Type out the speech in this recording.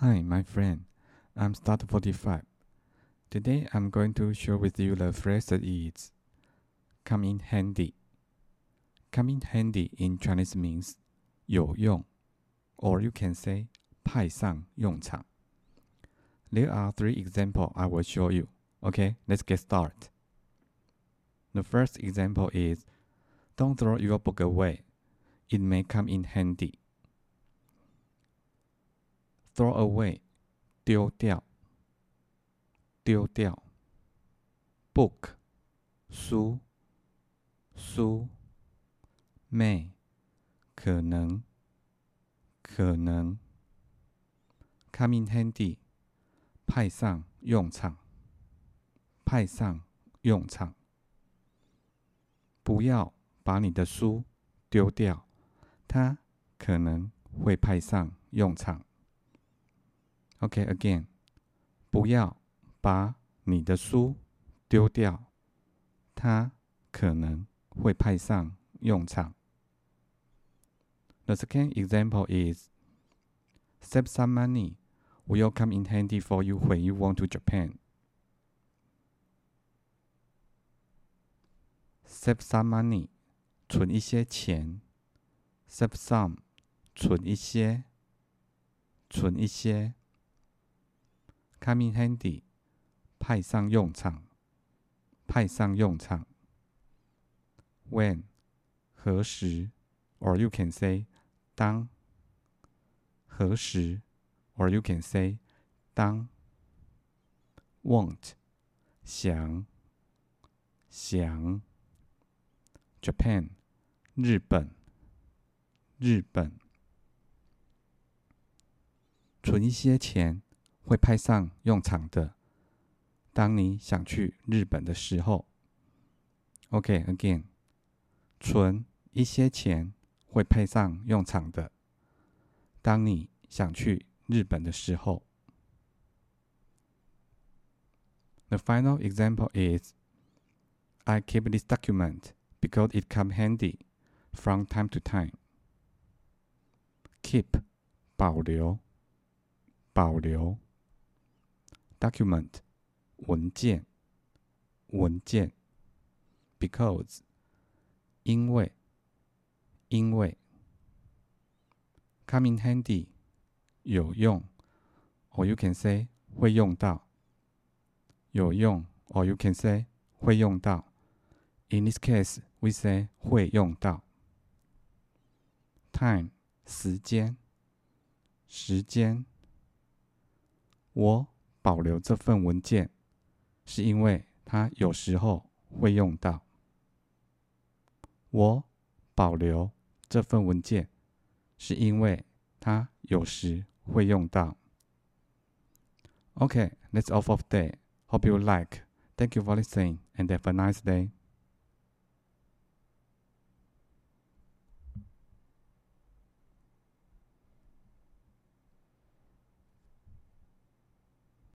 Hi, my friend. I'm Start45. Today I'm going to share with you the phrase that is come in handy. Come in handy in Chinese means 有用 or you can say 派上用场. There are three examples I will show you. Okay, let's get started. The first example is don't throw your book away. It may come in handy. Throw away 丢掉，丢掉。Book 书，书。May 可能，可能。Come in handy 派上用场，派上用场。不要把你的书丢掉，它可能会派上用场。OK，again，不要把你的书丢掉，它可能会派上用场。The second example is save some money will come in handy for you when you want to Japan. Save some money，存一些钱。Save some，存一些，存一些。 Come in handy，派上用场，派上用场。When，何时，or you can say 当，何时，or you can say 当。Want，想，想。Japan，日本，日本。存一些钱。会派上用场的。当你想去日本的时候，OK，again，存一些钱会派上用场的。当你想去日本的时候。The final example is I keep this document because it come handy from time to time. Keep 保留，保留。document 文件文件，because 因为因为 come in handy 有用，or you can say 会用到有用，or you can say 会用到。In this case, we say 会用到。Time 时间时间我。 保留这份文件，是因为它有时候会用到。我保留这份文件，是因为它有时会用到。Okay, that's all for today. Hope you like. Thank you for listening and have a nice day.